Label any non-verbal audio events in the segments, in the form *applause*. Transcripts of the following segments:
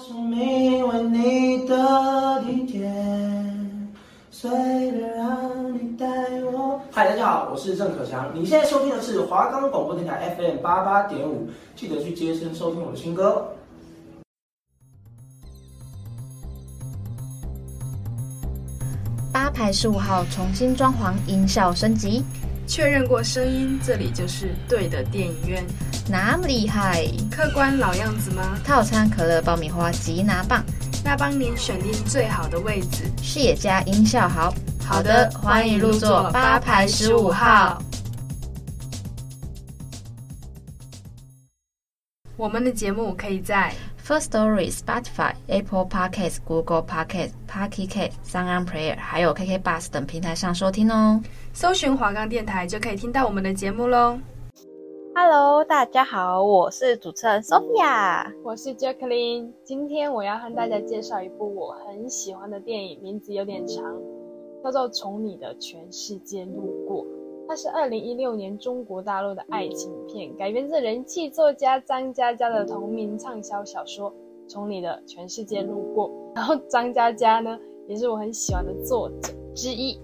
生命为你的地铁，随便让你带我。嗨，大家好，我是郑可强。你现在收听的是华冈广播电台 FM 八八点五，记得去接声收听我的新歌。八排十五号重新装潢，音效升级，确认过声音，这里就是对的电影院。那么厉害，客官老样子吗？套餐可乐、爆米花、吉拿棒，那帮您选定最好的位置，视野加，音效好。好的，欢迎入座八排十五号。我们的节目可以在 First Story、Spotify、Apple Podcasts、Google Podcasts、Pocket Casts、SoundOn，还有 KK Bus 等平台上收听哦。搜寻华冈电台就可以听到我们的节目喽。Hello，大家好，我是主持人 Sophia，我是 Jacqueline。今天我要和大家介绍一部我很喜欢的电影，名字有点长，叫做《从你的全世界路过》。它是二零一六年中国大陆的爱情片，改编自人气作家张嘉佳的同名畅销小说《从你的全世界路过》。然后张嘉佳呢，也是我很喜欢的作者之一。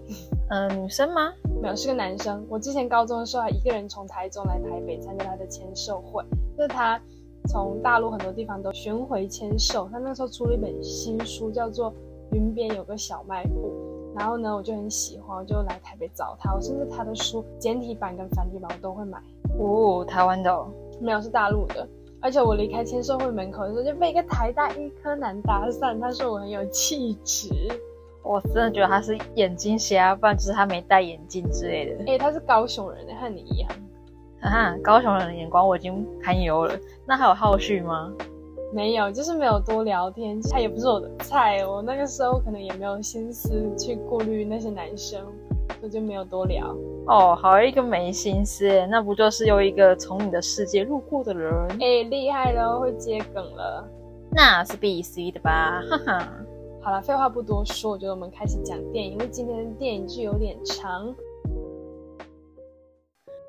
嗯、呃，女生吗？没有，是个男生。我之前高中的时候还一个人从台中来台北参加他的签售会，就是他从大陆很多地方都巡回签售。他那时候出了一本新书，叫做《云边有个小卖部》。然后呢，我就很喜欢，我就来台北找他。我甚至他的书简体版跟繁体版我都会买。哦，台湾的哦？没有，是大陆的。而且我离开签售会门口的时候，就被一个台大医科男搭讪，他说我很有气质。我真的觉得他是眼睛瞎，不然就是他没戴眼镜之类的。哎、欸，他是高雄人，和你一样。啊，高雄人的眼光我已经堪忧了。那还有后续吗？没有，就是没有多聊天。他也不是我的菜，我那个时候可能也没有心思去顾虑那些男生，所以就没有多聊。哦，好一个没心思，那不就是又一个从你的世界路过的人？哎、欸，厉害了，会接梗了。那是必须的吧，哈哈。好了，废话不多说，我觉得我们开始讲电影，因为今天的电影剧有点长。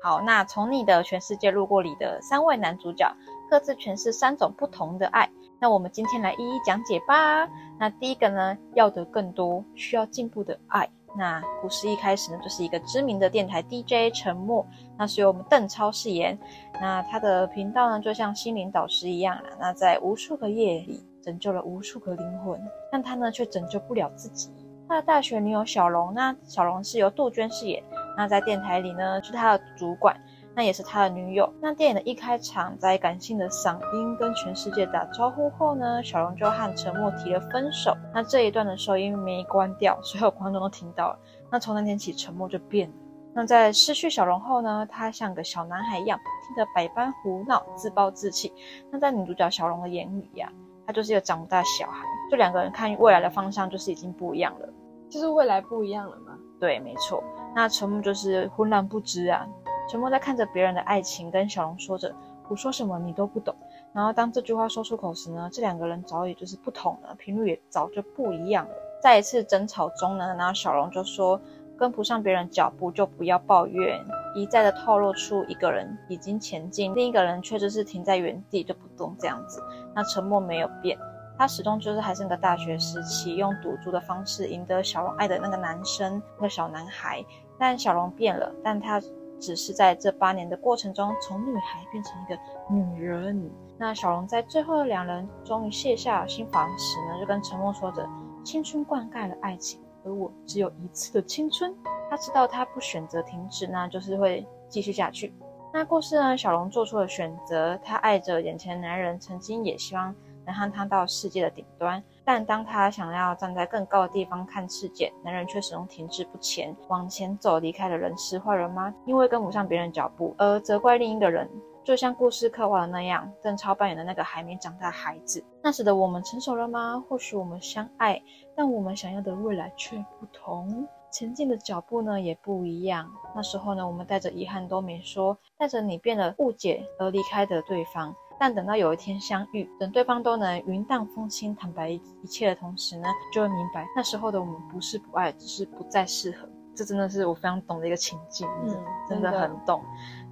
好，那从你的全世界路过里的三位男主角各自诠释三种不同的爱，那我们今天来一一讲解吧。那第一个呢，要的更多，需要进步的爱。那故事一开始呢，就是一个知名的电台 DJ 陈默，那是由我们邓超饰演。那他的频道呢，就像心灵导师一样啊，那在无数个夜里。拯救了无数个灵魂，但他呢却拯救不了自己。他的大学女友小龙，那小龙是由杜鹃饰演。那在电台里呢是他的主管，那也是他的女友。那电影的一开场，在感性的嗓音跟全世界打招呼后呢，小龙就和陈默提了分手。那这一段的收音没关掉，所有观众都听到了。那从那天起，陈默就变了。那在失去小龙后呢，他像个小男孩一样，不停的百般胡闹，自暴自弃。那在女主角小龙的眼里呀、啊。他就是一个长不大的小孩，就两个人看未来的方向就是已经不一样了，就是未来不一样了吗？对，没错。那陈默就是浑然不知啊。陈默在看着别人的爱情，跟小龙说着“我说什么你都不懂”。然后当这句话说出口时呢，这两个人早已就是不同了，频率也早就不一样了。在一次争吵中呢，然后小龙就说。跟不上别人脚步就不要抱怨，一再的透露出一个人已经前进，另一个人却就是停在原地就不动这样子。那陈默没有变，他始终就是还是那个大学时期用赌注的方式赢得小龙爱的那个男生，那个小男孩。但小龙变了，但他只是在这八年的过程中，从女孩变成一个女人。那小龙在最后的两人终于卸下心防时呢，就跟陈默说着：青春灌溉了爱情。而我只有一次的青春，他知道他不选择停止，那就是会继续下去。那故事呢？小龙做出了选择，他爱着眼前男人，曾经也希望能和他到世界的顶端，但当他想要站在更高的地方看世界，男人却始终停滞不前，往前走，离开了人世。坏人吗？因为跟不上别人脚步而责怪另一个人。就像故事刻画的那样，邓超扮演的那个还没长大的孩子，那时的我们成熟了吗？或许我们相爱，但我们想要的未来却不同，前进的脚步呢也不一样。那时候呢，我们带着遗憾都没说，带着你变了误解而离开的对方。但等到有一天相遇，等对方都能云淡风轻坦白一切的同时呢，就会明白那时候的我们不是不爱，只是不再适合。这真的是我非常懂的一个情境，嗯，真的很懂。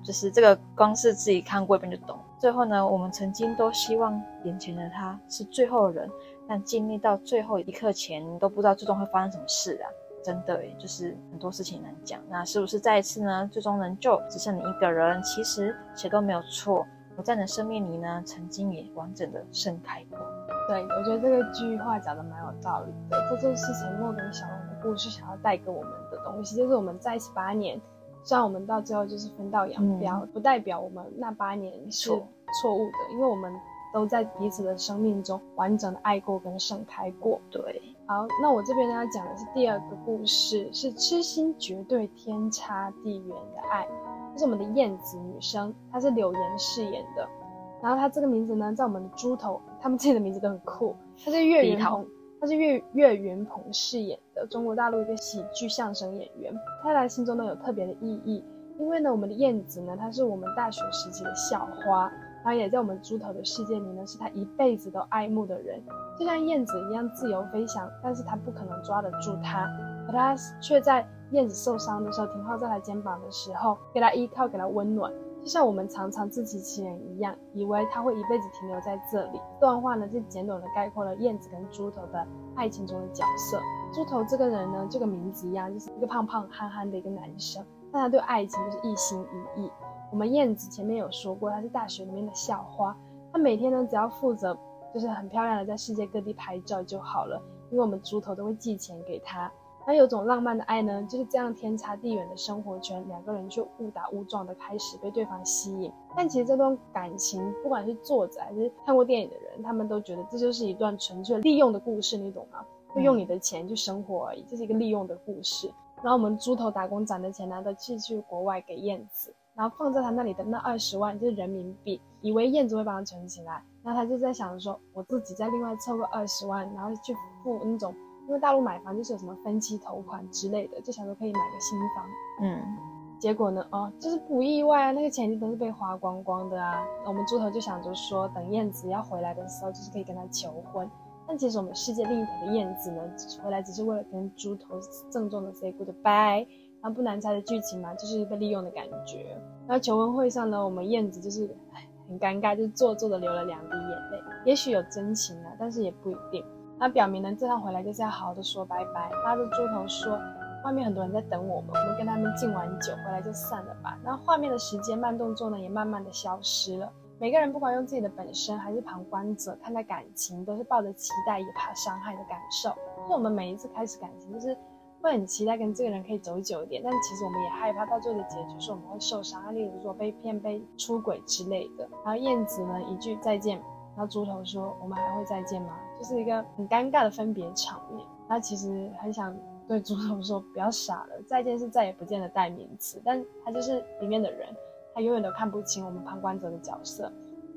就是这个，光是自己看过一遍就懂。最后呢，我们曾经都希望眼前的他是最后的人，但经历到最后一刻前，都不知道最终会发生什么事啊！真的，就是很多事情难讲。那是不是再一次呢？最终能救只剩你一个人？其实谁都没有错。我在你的生命里呢，曾经也完整的盛开过。对，我觉得这个句话讲的蛮有道理的。这就是沉默跟小龙的故事想要带给我们的东西，就是我们在一起八年，虽然我们到最后就是分道扬镳，嗯、不代表我们那八年是错误的，因为我们都在彼此的生命中完整的爱过跟盛开过。对，好，那我这边呢要讲的是第二个故事，是痴心绝对天差地远的爱。这是我们的燕子女生，她是柳岩饰演的。然后她这个名字呢，在我们的猪头，他们自己的名字都很酷。她是岳云鹏，她是岳岳云鹏饰演的中国大陆一个喜剧相声演员。她在心中呢有特别的意义，因为呢，我们的燕子呢，她是我们大学时期的校花，然后也在我们猪头的世界里呢，是她一辈子都爱慕的人，就像燕子一样自由飞翔，但是她不可能抓得住她，可她却在。燕子受伤的时候，停靠在他肩膀的时候，给他依靠，给他温暖，就像我们常常自欺欺人一样，以为他会一辈子停留在这里。这段话呢，就简短的概括了燕子跟猪头的爱情中的角色。猪头这个人呢，这个名字一样，就是一个胖胖憨憨的一个男生，但他对爱情就是一心一意。我们燕子前面有说过，他是大学里面的校花，他每天呢，只要负责就是很漂亮的在世界各地拍照就好了，因为我们猪头都会寄钱给他。那有种浪漫的爱呢，就是这样天差地远的生活圈，两个人却误打误撞的开始被对方吸引。但其实这段感情，不管是作者还是看过电影的人，他们都觉得这就是一段纯粹利用的故事，你懂吗？会用你的钱去生活而已，这是一个利用的故事。然后我们猪头打工攒的钱呢，都寄去国外给燕子，然后放在他那里的那二十万就是人民币，以为燕子会帮他存起来。然后他就在想着说，我自己再另外凑个二十万，然后去付那种。因为大陆买房就是有什么分期头款之类的，就想说可以买个新房。嗯，结果呢，哦，就是不意外啊，那个钱都是被花光光的啊。我们猪头就想着说，等燕子要回来的时候，就是可以跟他求婚。但其实我们世界另一头的燕子呢，回来只是为了跟猪头郑重的 say goodbye。然后不难猜的剧情嘛，就是被利用的感觉。然后求婚会上呢，我们燕子就是很尴尬，就是做作的流了两滴眼泪。也许有真情啊，但是也不一定。那表明呢，这趟回来就是要好好的说拜拜。拉着猪头说，外面很多人在等我们，我们跟他们敬完酒回来就散了吧。那画面的时间慢动作呢，也慢慢的消失了。每个人不管用自己的本身还是旁观者看待感情，都是抱着期待也怕伤害的感受。就我们每一次开始感情，就是会很期待跟这个人可以走久一点，但其实我们也害怕到最后的结局是我们会受伤，例如说被骗、被出轨之类的。然后燕子呢，一句再见。然后猪头说：“我们还会再见吗？”就是一个很尴尬的分别场面。他其实很想对猪头说：“不要傻了，再见是再也不见的代名词。”但他就是里面的人，他永远都看不清我们旁观者的角色。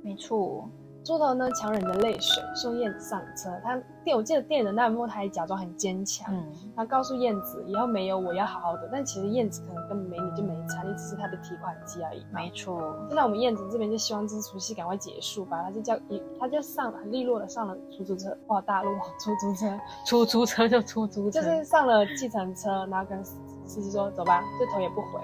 没错。猪头呢，强忍着泪水送燕子上车。他电，我记得电影的那一幕，他还假装很坚强，嗯，他告诉燕子以后没有我要好好的。但其实燕子可能根本没你就没差，你只是他的提款机而已。没错。就在我们燕子这边就希望这出戏赶快结束吧。他就叫一，他就上利落的上了出租车。哇，大陆出租车，出租车就出租车，就是上了计程车，然后跟司机说走吧，就头也不回。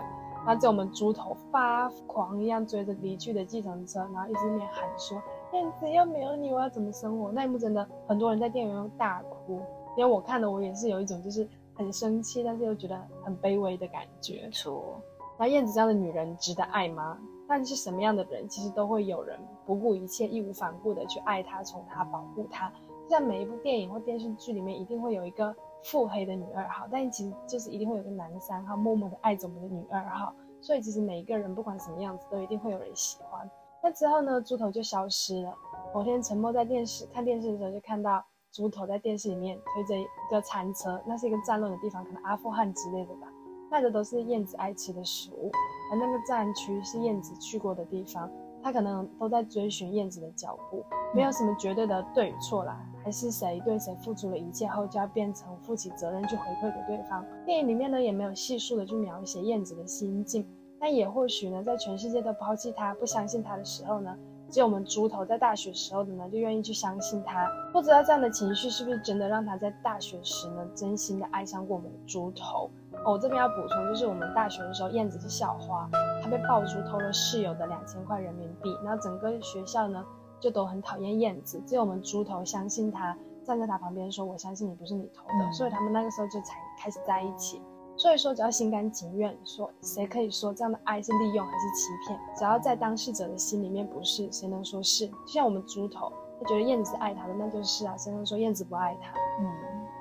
然后在我们猪头发狂一样追着离去的计程车，然后一直面喊说。燕子要没有你，我要怎么生活？那一幕真的很多人在电影院大哭，因为我看的我也是有一种就是很生气，但是又觉得很卑微的感觉。错。那燕子这样的女人值得爱吗？但是什么样的人，其实都会有人不顾一切、义无反顾的去爱她、宠她、保护她。就像每一部电影或电视剧里面，一定会有一个腹黑的女二号，但其实就是一定会有个男三号默默的爱着我们的女二号。所以其实每一个人不管什么样子，都一定会有人喜欢。那之后呢，猪头就消失了。某天沉默在电视看电视的时候，就看到猪头在电视里面推着一个餐车，那是一个战乱的地方，可能阿富汗之类的吧。卖的都是燕子爱吃的食物，而那个战区是燕子去过的地方，他可能都在追寻燕子的脚步。没有什么绝对的对与错啦，还是谁对谁付出了一切后，就要变成负起责任去回馈给对方。电影里面呢，也没有细数的去描写燕子的心境。但也或许呢，在全世界都抛弃他、不相信他的时候呢，只有我们猪头在大学时候的呢，就愿意去相信他。不知道这样的情绪是不是真的让他在大学时呢，真心的爱上过我们的猪头。哦，我这边要补充，就是我们大学的时候，燕子是校花，她被爆出偷了室友的两千块人民币，然后整个学校呢就都很讨厌燕子，只有我们猪头相信她，站在她旁边说：“我相信你不是你偷的。嗯”所以他们那个时候就才开始在一起。所以说，只要心甘情愿，说谁可以说这样的爱是利用还是欺骗？只要在当事者的心里面不是，谁能说是？就像我们猪头，他觉得燕子是爱他的，那就是啊，谁能说燕子不爱他？嗯，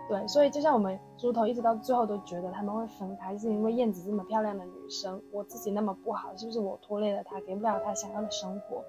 对。所以就像我们猪头一直到最后都觉得他们会分开，是因为燕子这么漂亮的女生，我自己那么不好，是不是我拖累了她，给不了她想要的生活？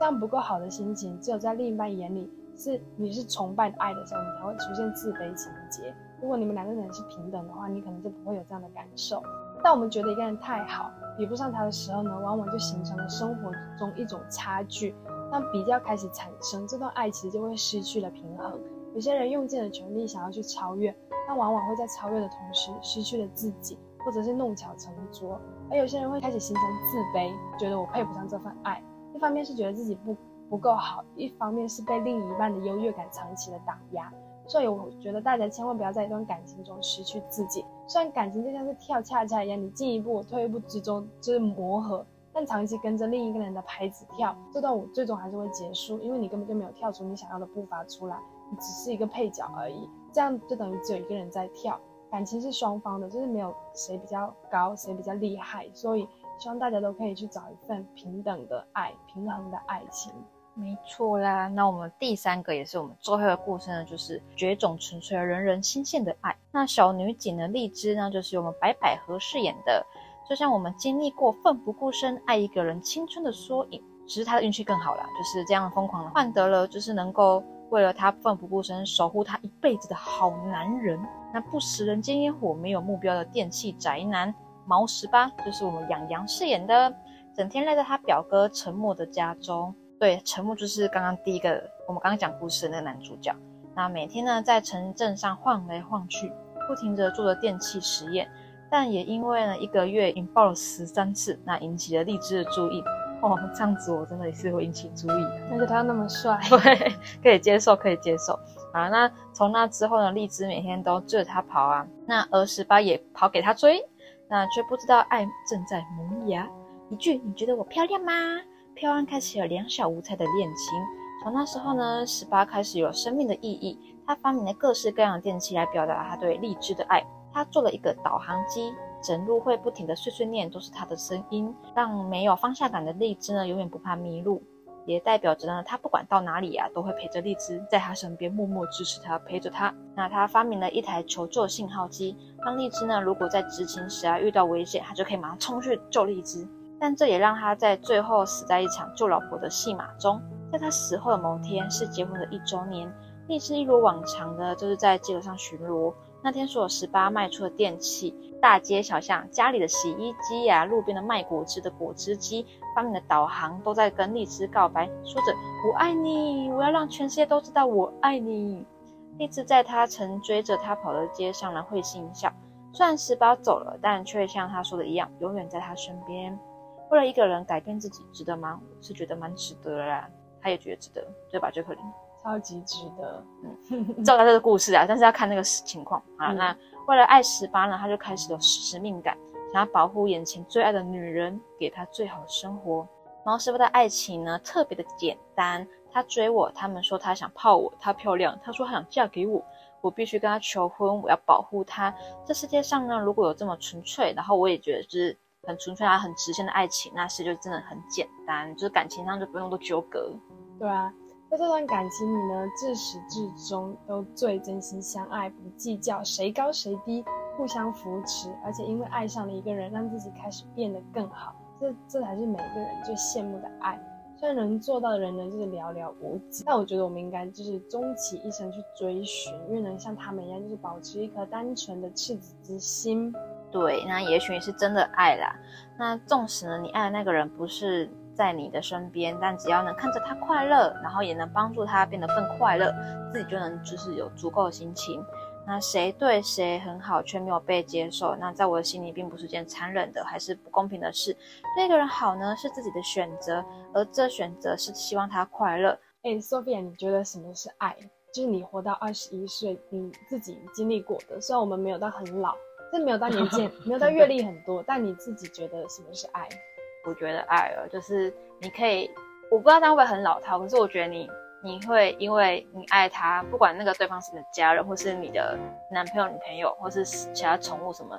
这样不够好的心情，只有在另一半眼里是你是崇拜爱的时候，你才会出现自卑情结。如果你们两个人是平等的话，你可能就不会有这样的感受。当我们觉得一个人太好，比不上他的时候呢，往往就形成了生活中一种差距。当比较开始产生，这段爱其实就会失去了平衡。有些人用尽了全力想要去超越，但往往会在超越的同时失去了自己，或者是弄巧成拙。而有些人会开始形成自卑，觉得我配不上这份爱。一方面是觉得自己不不够好，一方面是被另一半的优越感长期的打压。所以我觉得大家千万不要在一段感情中失去自己。虽然感情就像是跳恰恰一样，你进一步退一步之中就是磨合，但长期跟着另一个人的拍子跳，这段舞最终还是会结束，因为你根本就没有跳出你想要的步伐出来，你只是一个配角而已。这样就等于只有一个人在跳。感情是双方的，就是没有谁比较高，谁比较厉害。所以希望大家都可以去找一份平等的爱，平衡的爱情。没错啦，那我们第三个也是我们最后的故事呢，就是绝种纯粹而人人心羡的爱。那小女警的荔枝呢，就是我们白百合饰演的，就像我们经历过奋不顾身爱一个人青春的缩影，只是她的运气更好啦，就是这样疯狂的换得了，就是能够为了他奋不顾身守护他一辈子的好男人。那不食人间烟火、没有目标的电器宅男毛十八，就是我们杨洋饰演的，整天赖在他表哥陈默的家中。对，陈默就是刚刚第一个我们刚刚讲故事的那个男主角。那每天呢，在城镇上晃来晃去，不停地做着电器实验，但也因为呢一个月引爆了十三次，那引起了荔枝的注意。哦，这样子我真的也是会引起注意。而且他那么帅，对，可以接受，可以接受。啊，那从那之后呢，荔枝每天都追着他跑啊，那而十八也跑给他追，那却不知道爱正在萌芽。一句“你觉得我漂亮吗？”飘安开始了两小无猜的恋情。从那时候呢，十八开始有了生命的意义。他发明了各式各样的电器来表达他对荔枝的爱。他做了一个导航机，整路会不停的碎碎念，都是他的声音，让没有方向感的荔枝呢，永远不怕迷路。也代表着呢，他不管到哪里啊，都会陪着荔枝，在他身边默默支持他，陪着他。那他发明了一台求救信号机，让荔枝呢，如果在执勤时啊遇到危险，他就可以马上冲去救荔枝。但这也让他在最后死在一场救老婆的戏码中。在他死后的某天，是结婚的一周年。荔枝一如往常的，就是在街头上巡逻。那天，所有十八卖出的电器，大街小巷、家里的洗衣机呀、路边的卖果汁的果汁机，发明的导航，都在跟荔枝告白，说着“我爱你，我要让全世界都知道我爱你”。荔枝在他曾追着他跑的街上呢，会心一笑。虽然十八走了，但却像他说的一样，永远在他身边。为了一个人改变自己，值得吗？我是觉得蛮值得的啦。他也觉得值得，对吧？杰克林，超级值得。嗯，照他这个故事啊，*laughs* 但是要看那个情况啊。那为了爱十八呢，他就开始有使命感，想要保护眼前最爱的女人，给她最好的生活。毛十八的爱情呢，特别的简单。他追我，他们说他想泡我，她漂亮，他说他想嫁给我，我必须跟他求婚，我要保护他。这世界上呢，如果有这么纯粹，然后我也觉得就是。很纯粹啊，很直线的爱情，那是就真的很简单，就是感情上就不用多纠葛。对啊，在这段感情里呢，自始至终都最真心相爱，不计较谁高谁低，互相扶持，而且因为爱上了一个人，让自己开始变得更好。这这才是每一个人最羡慕的爱。虽然能做到的人呢，就是寥寥无几，但我觉得我们应该就是终其一生去追寻，因为能像他们一样，就是保持一颗单纯的赤子之心。对，那也许你是真的爱啦。那纵使呢，你爱的那个人不是在你的身边，但只要能看着他快乐，然后也能帮助他变得更快乐，自己就能就是有足够的心情。那谁对谁很好却没有被接受，那在我的心里并不是件残忍的还是不公平的事。对一个人好呢，是自己的选择，而这选择是希望他快乐。哎，Sophia，你觉得什么是爱？就是你活到二十一岁，你自己经历过的。虽然我们没有到很老，这没有到年纪，*laughs* 没有到阅历很多，但你自己觉得什么是爱？我觉得爱哦，就是你可以，我不知道他会不会很老套，可是我觉得你你会因为你爱他，不管那个对方是你的家人，或是你的男朋友、女朋友，或是其他宠物什么，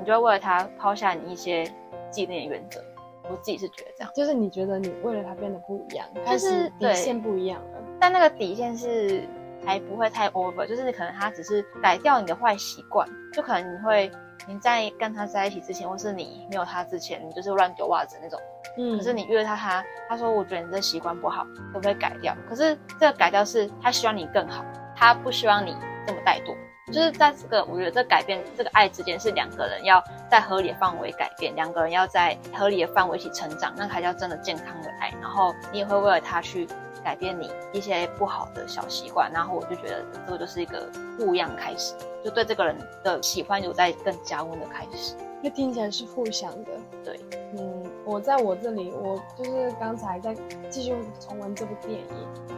你就会为了他抛下你一些纪念原则。我自己是觉得这样，就是你觉得你为了他变得不一样，就是底线不一样了。但那个底线是还不会太 over，就是可能他只是改掉你的坏习惯，就可能你会。你在跟他在一起之前，或是你没有他之前，你就是乱丢袜子那种。嗯。可是你约他，他他说我觉得你这习惯不好，可不可以改掉？可是这个改掉是他希望你更好，他不希望你这么怠惰。就是在这个我觉得这改变这个爱之间是两个人要在合理的范围改变，两个人要在合理的范围一起成长，那才叫真的健康的爱。然后你也会为了他去改变你一些不好的小习惯，然后我就觉得这个就是一个不一样开始。就对这个人的喜欢有在更加温的开始，那听起来是互相的。对，嗯，我在我这里，我就是刚才在继续重温这部电影，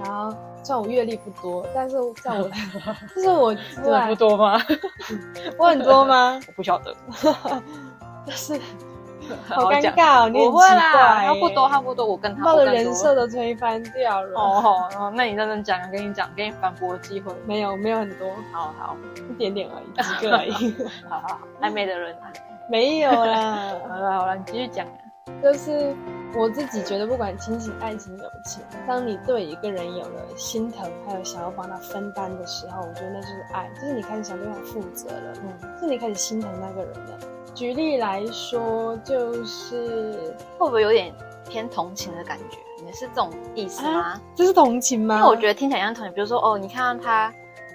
然后虽然我阅历不多，但是在我，*laughs* 就是我真的 *laughs* 不多吗？*laughs* 我很多吗？我不晓得，就是。好尴尬哦，你很奇怪，他不多，他不多，我跟他把我的人设都推翻掉了。哦哦，那你认真讲，跟你讲，给你反驳机会。没有，没有很多，好好一点点而已，几个而已。*laughs* 好好好，暧昧的人没有啦。*laughs* 好了好了，你继续讲。就是我自己觉得，不管亲情、爱情、友情，当你对一个人有了心疼，还有想要帮他分担的时候，我觉得那就是爱，就是你开始想对他负责了，嗯，是你开始心疼那个人了。举例来说，就是会不会有点偏同情的感觉？你是这种意思吗？啊、这是同情吗？因为我觉得听起来像同情。比如说，哦，你看到他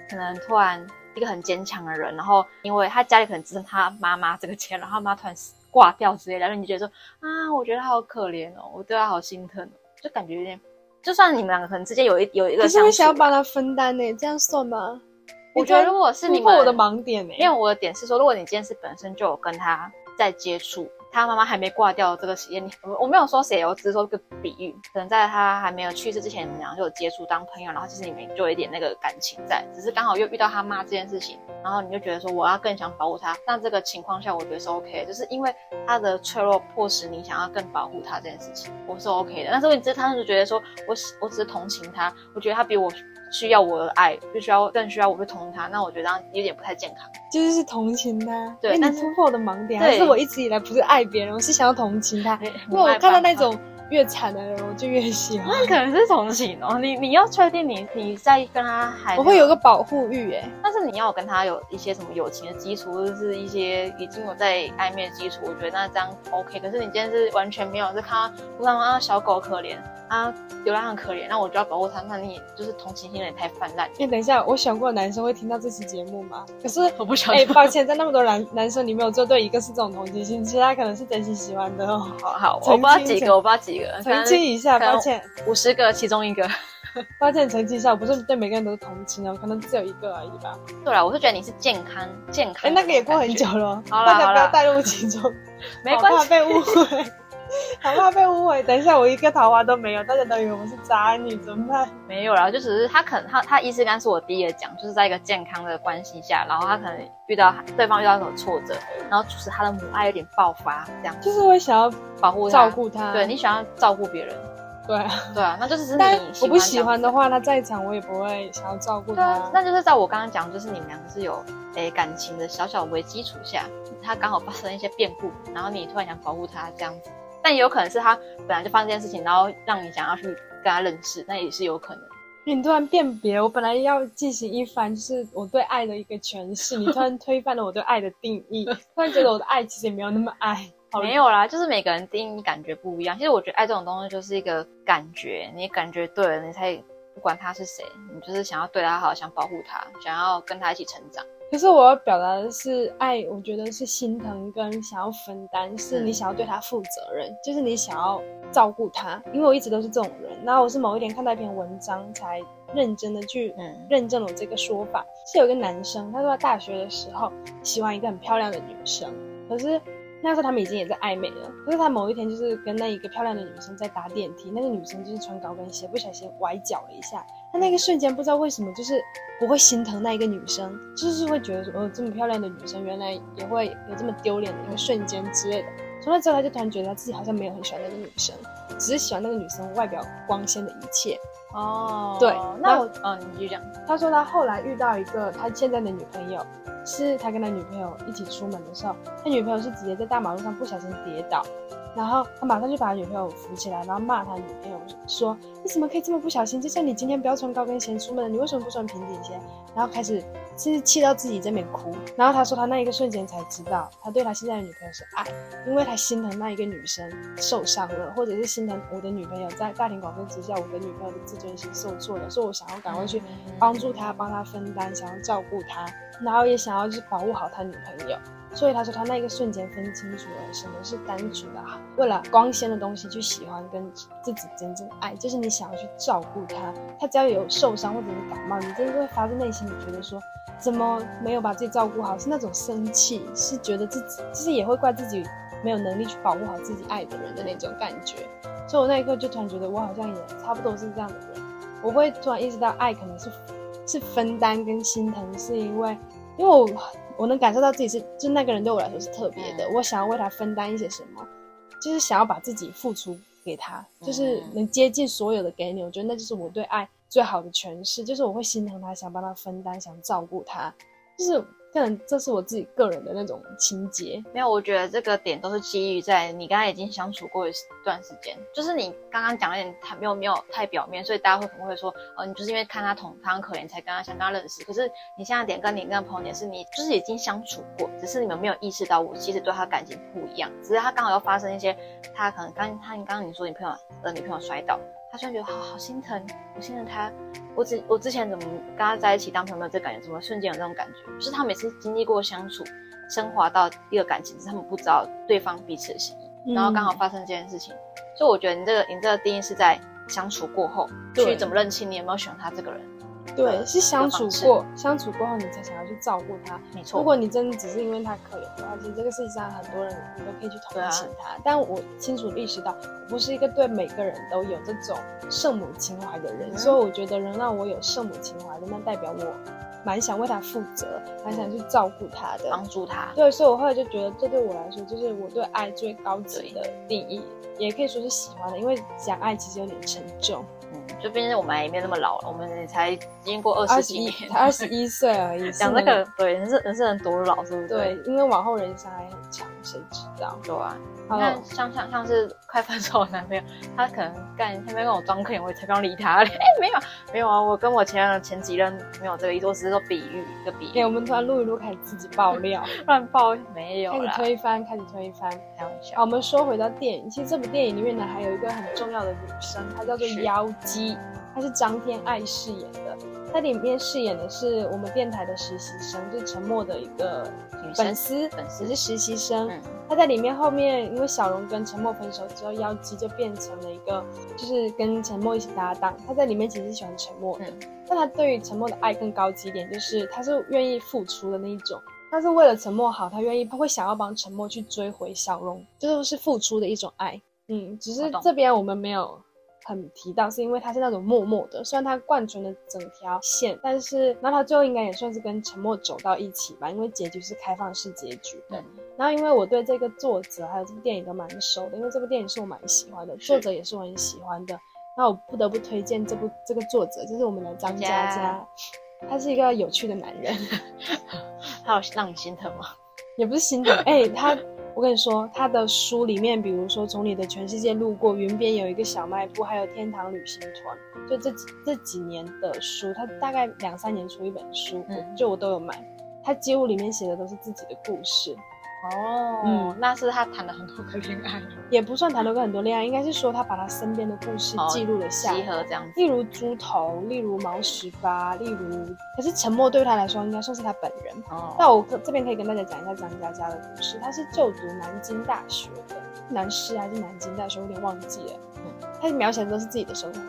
可能突然一个很坚强的人，然后因为他家里可能只剩他妈妈这个钱，然后他妈突然挂掉之类的，然后你就觉得说啊，我觉得他好可怜哦，我对他好心疼哦，就感觉有点，就算你们两个可能之间有一有一个，可是我想要帮他分担呢，这样算吗？我觉得如果是你们，我的盲点呢？因为我的点是说，如果你今天是本身就有跟他在接触，他妈妈还没挂掉这个时间，我我没有说谁，我只是说个比喻，可能在他还没有去世之前，你们俩就有接触当朋友，然后其实你们就有一点那个感情在，只是刚好又遇到他妈这件事情，然后你就觉得说我要更想保护他，那这个情况下我觉得是 OK，就是因为他的脆弱迫使你想要更保护他这件事情，我是 OK 的。但是问题是，他就觉得说我我只是同情他，我觉得他比我。需要我的爱，就需要更需要我去同情他，那我觉得这样有点不太健康。就是是同情他，对，那突破我的盲点。但是我一直以来不是爱别人，我是想要同情他，因为我看到那种越惨的人，我就越喜欢。那可能是同情哦，你你要确定你你在跟他还，我会有个保护欲诶。但是你要跟他有一些什么友情的基础，或者是一些已经有在暧昧的基础，我觉得那这样 OK。可是你今天是完全没有，是看到路上啊小狗可怜。啊，流浪很可怜，那我就要保护他。那你就是同情心有点太泛滥。哎，等一下，我想过男生会听到这期节目吗？可是 *laughs* 我不晓得。哎，抱歉，在那么多男男生里面，有对一个是这种同情心，其他可能是真心喜欢的哦。好好，*laughs* 我不知道几个，我不知道几个，澄清一下，抱歉，五十个其中一个。*laughs* 抱歉，澄清一下，我不是对每个人都是同情哦，可能只有一个而已吧。对了，我是觉得你是健康健康。哎，那个也过很久了，好了好了，大家不要带入其中，没关系，被误会。*laughs* 好怕被误会，等一下我一个桃花都没有，大家都以为我是渣女，怎么办？没有啦，就只是他可能他他意思刚是我第一个讲，就是在一个健康的关系下，然后他可能遇到对方遇到什么挫折，然后就是他的母爱有点爆发，这样就是会想要保护照顾他，对你想要照顾别人，对啊对啊，那就是是你我不喜欢的话，他在场我也不会想要照顾他。那就是在我刚刚讲，就是你们两个是有诶、欸、感情的小小为基础下，他刚好发生一些变故，然后你突然想保护他这样子。但也有可能是他本来就发生这件事情，然后让你想要去跟他认识，那也是有可能。你突然辨别，我本来要进行一番就是我对爱的一个诠释，你突然推翻了我对爱的定义，突然觉得我的爱其实也没有那么爱。没有啦，就是每个人定义感觉不一样。其实我觉得爱这种东西就是一个感觉，你感觉对了，你才不管他是谁，你就是想要对他好，想保护他，想要跟他一起成长。可是我要表达的是爱，我觉得是心疼跟想要分担，是你想要对他负责任，就是你想要照顾他。因为我一直都是这种人，然后我是某一天看到一篇文章才认真的去认证了这个说法。是有一个男生，他说他大学的时候喜欢一个很漂亮的女生，可是。那时候他们已经也在暧昧了，可是他某一天就是跟那一个漂亮的女生在搭电梯，那个女生就是穿高跟鞋，不小心崴脚了一下。他那个瞬间不知道为什么就是不会心疼那一个女生，就是会觉得说哦，这么漂亮的女生原来也会有这么丢脸的一个瞬间之类的。从那之后他就突然觉得他自己好像没有很喜欢那个女生，只是喜欢那个女生外表光鲜的一切。哦，对，那我嗯，你就讲，他说他后来遇到一个他现在的女朋友。是他跟他女朋友一起出门的时候，他女朋友是直接在大马路上不小心跌倒，然后他马上就把他女朋友扶起来，然后骂他女朋友说：“你怎么可以这么不小心？就像你今天不要穿高跟鞋出门，你为什么不穿平底鞋？”然后开始甚至气到自己在那边哭。然后他说他那一个瞬间才知道，他对他现在的女朋友是爱，因为他心疼那一个女生受伤了，或者是心疼我的女朋友在大庭广众之下，我的女朋友的自尊心受挫了，所以我想要赶快去帮助他，帮他分担，想要照顾他。然后也想要就是保护好他女朋友，所以他说他那一个瞬间分清楚了什么是单纯的为了光鲜的东西去喜欢跟自己真正爱，就是你想要去照顾他，他只要有受伤或者是感冒，你真的会发自内心的觉得说怎么没有把自己照顾好，是那种生气，是觉得自己其实也会怪自己没有能力去保护好自己爱的人的那种感觉。所以我那一刻就突然觉得我好像也差不多是这样的人，我会突然意识到爱可能是。是分担跟心疼，是因为，因为我我能感受到自己是，就那个人对我来说是特别的，我想要为他分担一些什么，就是想要把自己付出给他，就是能接近所有的给你，我觉得那就是我对爱最好的诠释，就是我会心疼他，想帮他分担，想照顾他，就是。可能这是我自己个人的那种情节，没有，我觉得这个点都是基于在你刚才已经相处过一段时间，就是你刚刚讲的点太没有没有太表面，所以大家会可能会说，哦，你就是因为看他同，他很可怜才跟他想跟他认识。可是你现在点跟你跟朋友点是你就是已经相处过，只是你们没有意识到我其实对他感情不一样，只是他刚好要发生一些，他可能刚他刚刚你说你朋友的女朋友摔倒。他突然觉得好好心疼，我心疼他。我之我之前怎么跟他在一起当朋友这感觉，怎么瞬间有这种感觉？就是他每次经历过相处，升华到一个感情，是他们不知道对方彼此的心意，然后刚好发生这件事情。嗯、所以我觉得你这个你这个定义是在相处过后去怎么认清你有没有喜欢他这个人。对，是相处过，相处过后你才想要去照顾他。没错，如果你真的只是因为他可怜的话，其实这个世界上很多人你都可以去同情他。啊、但我清楚意识到，我不是一个对每个人都有这种圣母情怀的人，嗯、所以我觉得能让我有圣母情怀的，那代表我蛮想为他负责，蛮想去照顾他的，帮助他。对，所以我后来就觉得，这对我来说就是我对爱最高级的定义，也可以说是喜欢的，因为讲爱其实有点沉重。就毕竟我们也没有那么老了，我们也才经过二十几年，才二十一岁而已。*laughs* 讲这个，对，人是人是能多老，是不是？对，因为往后人生还很长，谁知道？对啊。你看，像像像是快分手的男朋友，他可能干他没跟我装可怜，我才刚理他嘞。*laughs* 哎，没有没有啊，我跟我前任前几任没有这个意思，我只是说比喻一个比喻。哎，我们突然录一录，开始自己爆料，乱爆没有，开始推翻，开始推翻，开玩笑。好，我们说回到电影，其实这部电影里面呢，还有一个很重要的女生，她叫做妖姬。她是张天爱饰演的，她里面饰演的是我们电台的实习生，就是沉默的一个粉丝，粉丝是实习生。他在里面后面，因为小荣跟沉默分手之后，妖姬就变成了一个，就是跟沉默一起搭档。他在里面其实是喜欢沉默的，但他对于沉默的爱更高级一点，就是他是愿意付出的那一种。他是为了沉默好，他愿意，他会想要帮沉默去追回小荣，就是付出的一种爱。嗯，只是这边我们没有。很提到是因为他是那种默默的，虽然他贯穿了整条线，但是那他最后应该也算是跟沉默走到一起吧，因为结局是开放式结局。对。然后因为我对这个作者还有这部电影都蛮熟的，因为这部电影是我蛮喜欢的，作者也是我很喜欢的。那我不得不推荐这部这个作者，就是我们的张嘉佳，他是一个有趣的男人。*laughs* 他有让你心疼吗？也不是心疼，哎、欸，他。我跟你说，他的书里面，比如说从你的全世界路过，云边有一个小卖部，还有天堂旅行团，就这几这几年的书，他大概两三年出一本书，嗯，就我都有买。他几乎里面写的都是自己的故事。哦，嗯，那是他谈了很多个恋爱，也不算谈了个很多恋爱，应该是说他把他身边的故事记录了下来，集合这样子。例如猪头，例如毛十八，例如，可是沉默对他来说应该算是他本人。哦，那我这边可以跟大家讲一下张嘉佳的故事。他是就读南京大学的，南师还是南京大学，我有点忘记了。嗯，他描写的都是自己的生活。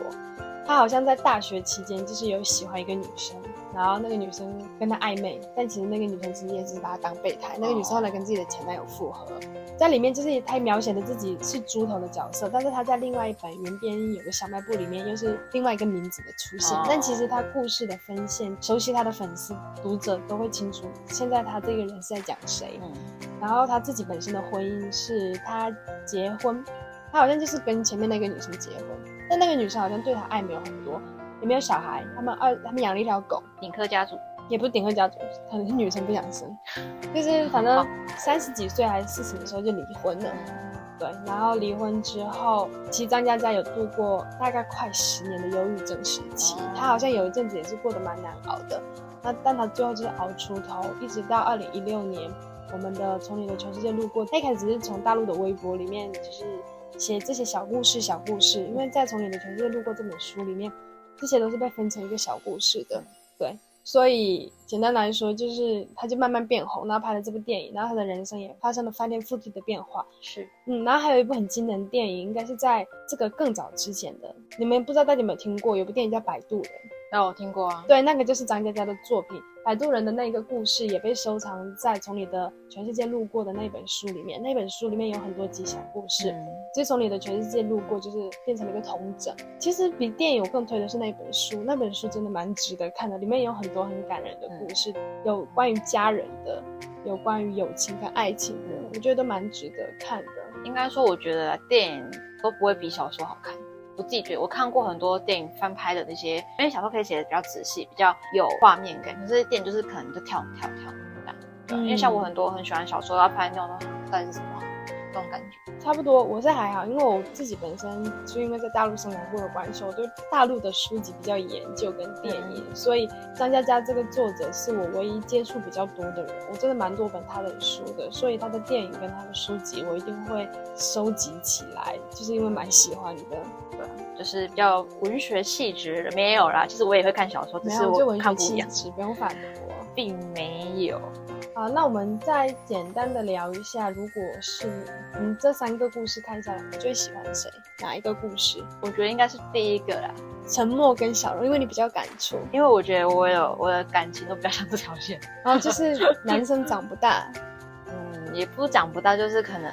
他好像在大学期间就是有喜欢一个女生，然后那个女生跟他暧昧，但其实那个女生其实也只是把他当备胎。那个女生后来跟自己的前男友复合，在里面就是他描写的自己是猪头的角色，但是他在另外一本原编有个小卖部里面又是另外一个名字的出现。但其实他故事的分线，熟悉他的粉丝读者都会清楚，现在他这个人是在讲谁。然后他自己本身的婚姻是他结婚，他好像就是跟前面那个女生结婚。但那个女生好像对他爱没有很多，也没有小孩。他们二，他们养了一条狗。顶客家族也不是顶客家族，可能是女生不想生，*laughs* 就是反正三十几岁还是四十的时候就离婚了。对，然后离婚之后，其实张嘉佳有度过大概快十年的忧郁症时期。她好像有一阵子也是过得蛮难熬的。那但她最后就是熬出头，一直到二零一六年，我们的从你的全世界路过，他一开始是从大陆的微博里面就是。写这些小故事，小故事，因为在从你的全世界路过这本书里面，这些都是被分成一个小故事的，对，所以简单来说，就是他就慢慢变红，然后拍了这部电影，然后他的人生也发生了翻天覆地的变化，是，嗯，然后还有一部很经典的电影，应该是在这个更早之前的，你们不知道大家有没有听过，有部电影叫《摆渡人》，那我听过啊，对，那个就是张嘉佳的作品。摆渡人的那个故事也被收藏在从你的全世界路过的那本书里面。那本书里面有很多吉祥故事，其实从你的全世界路过就是变成了一个童整。其实比电影我更推的是那本书，那本书真的蛮值得看的，里面有很多很感人的故事，有关于家人的，有关于友情跟爱情的，我觉得都蛮值得看的。应该说，我觉得电影都不会比小说好看。我自己觉得，我看过很多电影翻拍的那些，因为小说可以写的比较仔细，比较有画面感。可是电影就是可能就跳跳跳这样，因为像我很多很喜欢小说要拍那种，但是什么这种感觉。差不多，我是还好，因为我自己本身就因为在大陆生活过的关系，我对大陆的书籍比较研究跟电影，嗯、所以张嘉佳这个作者是我唯一接触比较多的人，我真的蛮多本他的书的，所以他的电影跟他的书籍我一定会收集起来，就是因为蛮喜欢的，对，就是比较文学气质没有啦，其实我也会看小说，只是我看不一样，不用反驳，并没有。好，那我们再简单的聊一下，如果是你这三个故事看下来，你最喜欢谁？哪一个故事？我觉得应该是第一个啦，沉默跟小蓉，因为你比较感触，因为我觉得我有我的感情都比较像这条线。然后就是男生长不大，*laughs* 嗯，也不长不大，就是可能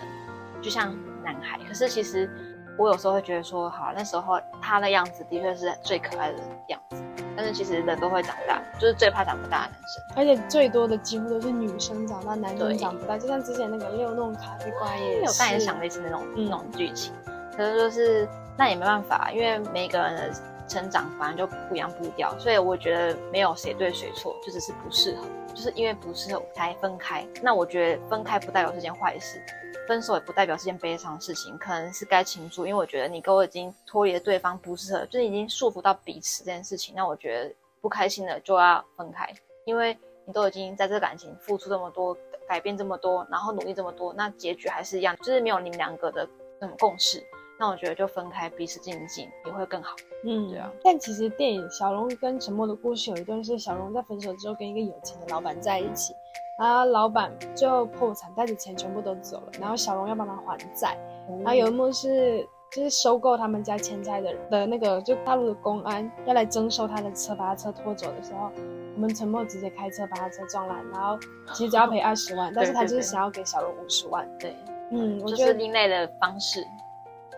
就像男孩。可是其实我有时候会觉得说，好，那时候他的样子的确是最可爱的样子。但是其实人都会长大，就是最怕长不大的男生，而且最多的几乎都是女生长大，男生长不大。就像之前那个六弄咖啡瓜也有带想类似那种、嗯、那种剧情，可是就是那也没办法，因为每个人的成长反正就不一样步调，所以我觉得没有谁对谁错，就只是不适合，就是因为不适合才分开。那我觉得分开不代表是件坏事。分手也不代表是件悲伤的事情，可能是该庆祝。因为我觉得你跟我已经脱离了对方，不适合，就是已经束缚到彼此这件事情。那我觉得不开心的就要分开，因为你都已经在这个感情付出这么多，改变这么多，然后努力这么多，那结局还是一样，就是没有你们两个的那种共识。那我觉得就分开，彼此静一静也会更好。嗯，对啊。但其实电影小龙跟沉默的故事有一段是小龙在分手之后跟一个有钱的老板在一起。然后老板最后破产，带着钱全部都走了。然后小龙要帮他还债。然后有一幕是，就是收购他们家欠债的的那个，就大陆的公安要来征收他的车，把他车拖走的时候，我们沉默直接开车把他车撞烂。然后其实只要赔二十万，*laughs* 但是他就是想要给小龙五十万。对，嗯，我觉得就是另类的方式。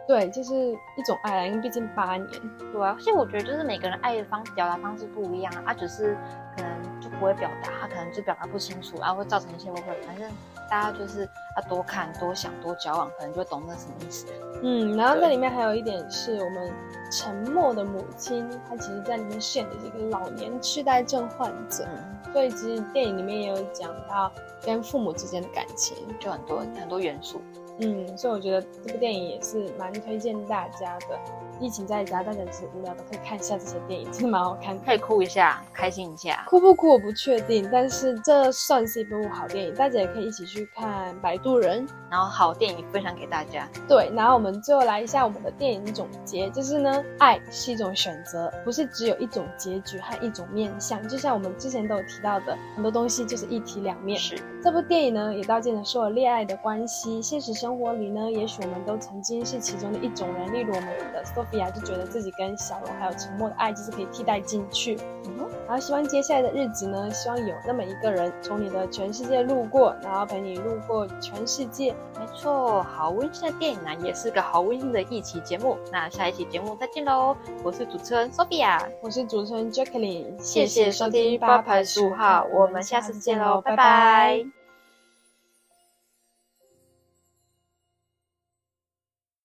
对，就是一种爱，因为毕竟八年。对啊，所以我觉得就是每个人爱的方式、表达方式不一样啊，他只是可能就不会表达，他可能就表达不清楚，然后会造成一些误会。反正大家就是要多看、多想、多交往，可能就会懂那什么意思。嗯，然后这里面还有一点是我们沉默的母亲，她其实在里面饰演的是一个老年痴呆症患者，嗯、所以其实电影里面也有讲到跟父母之间的感情，就很多很多元素。嗯，所以我觉得这部电影也是蛮推荐大家的。疫情在家，大家只是无聊的可以看一下这些电影，真的蛮好看的，可以哭一下，开心一下。哭不哭我不确定，但是这算是一部好电影，大家也可以一起去看《摆渡人》，然后好电影分享给大家。对，然后我们最后来一下我们的电影总结，就是呢，爱是一种选择，不是只有一种结局和一种面向。就像我们之前都有提到的，很多东西就是一体两面。是，这部电影呢，也道尽了所有恋爱的关系。现实生活里呢，也许我们都曾经是其中的一种人，例如我们的 Sophia 就觉得自己跟小龙还有沉默的爱就是可以替代进去。然后希望接下来的日子呢，希望有那么一个人从你的全世界路过，然后陪你路过全世界。没错，好温馨的电影呢，也是个好温馨的一期节目。那下一期节目再见喽！我是主持人 Sophia，我是主持人 Jacqueline，谢谢收听八排十五号，我们下次见喽，拜拜。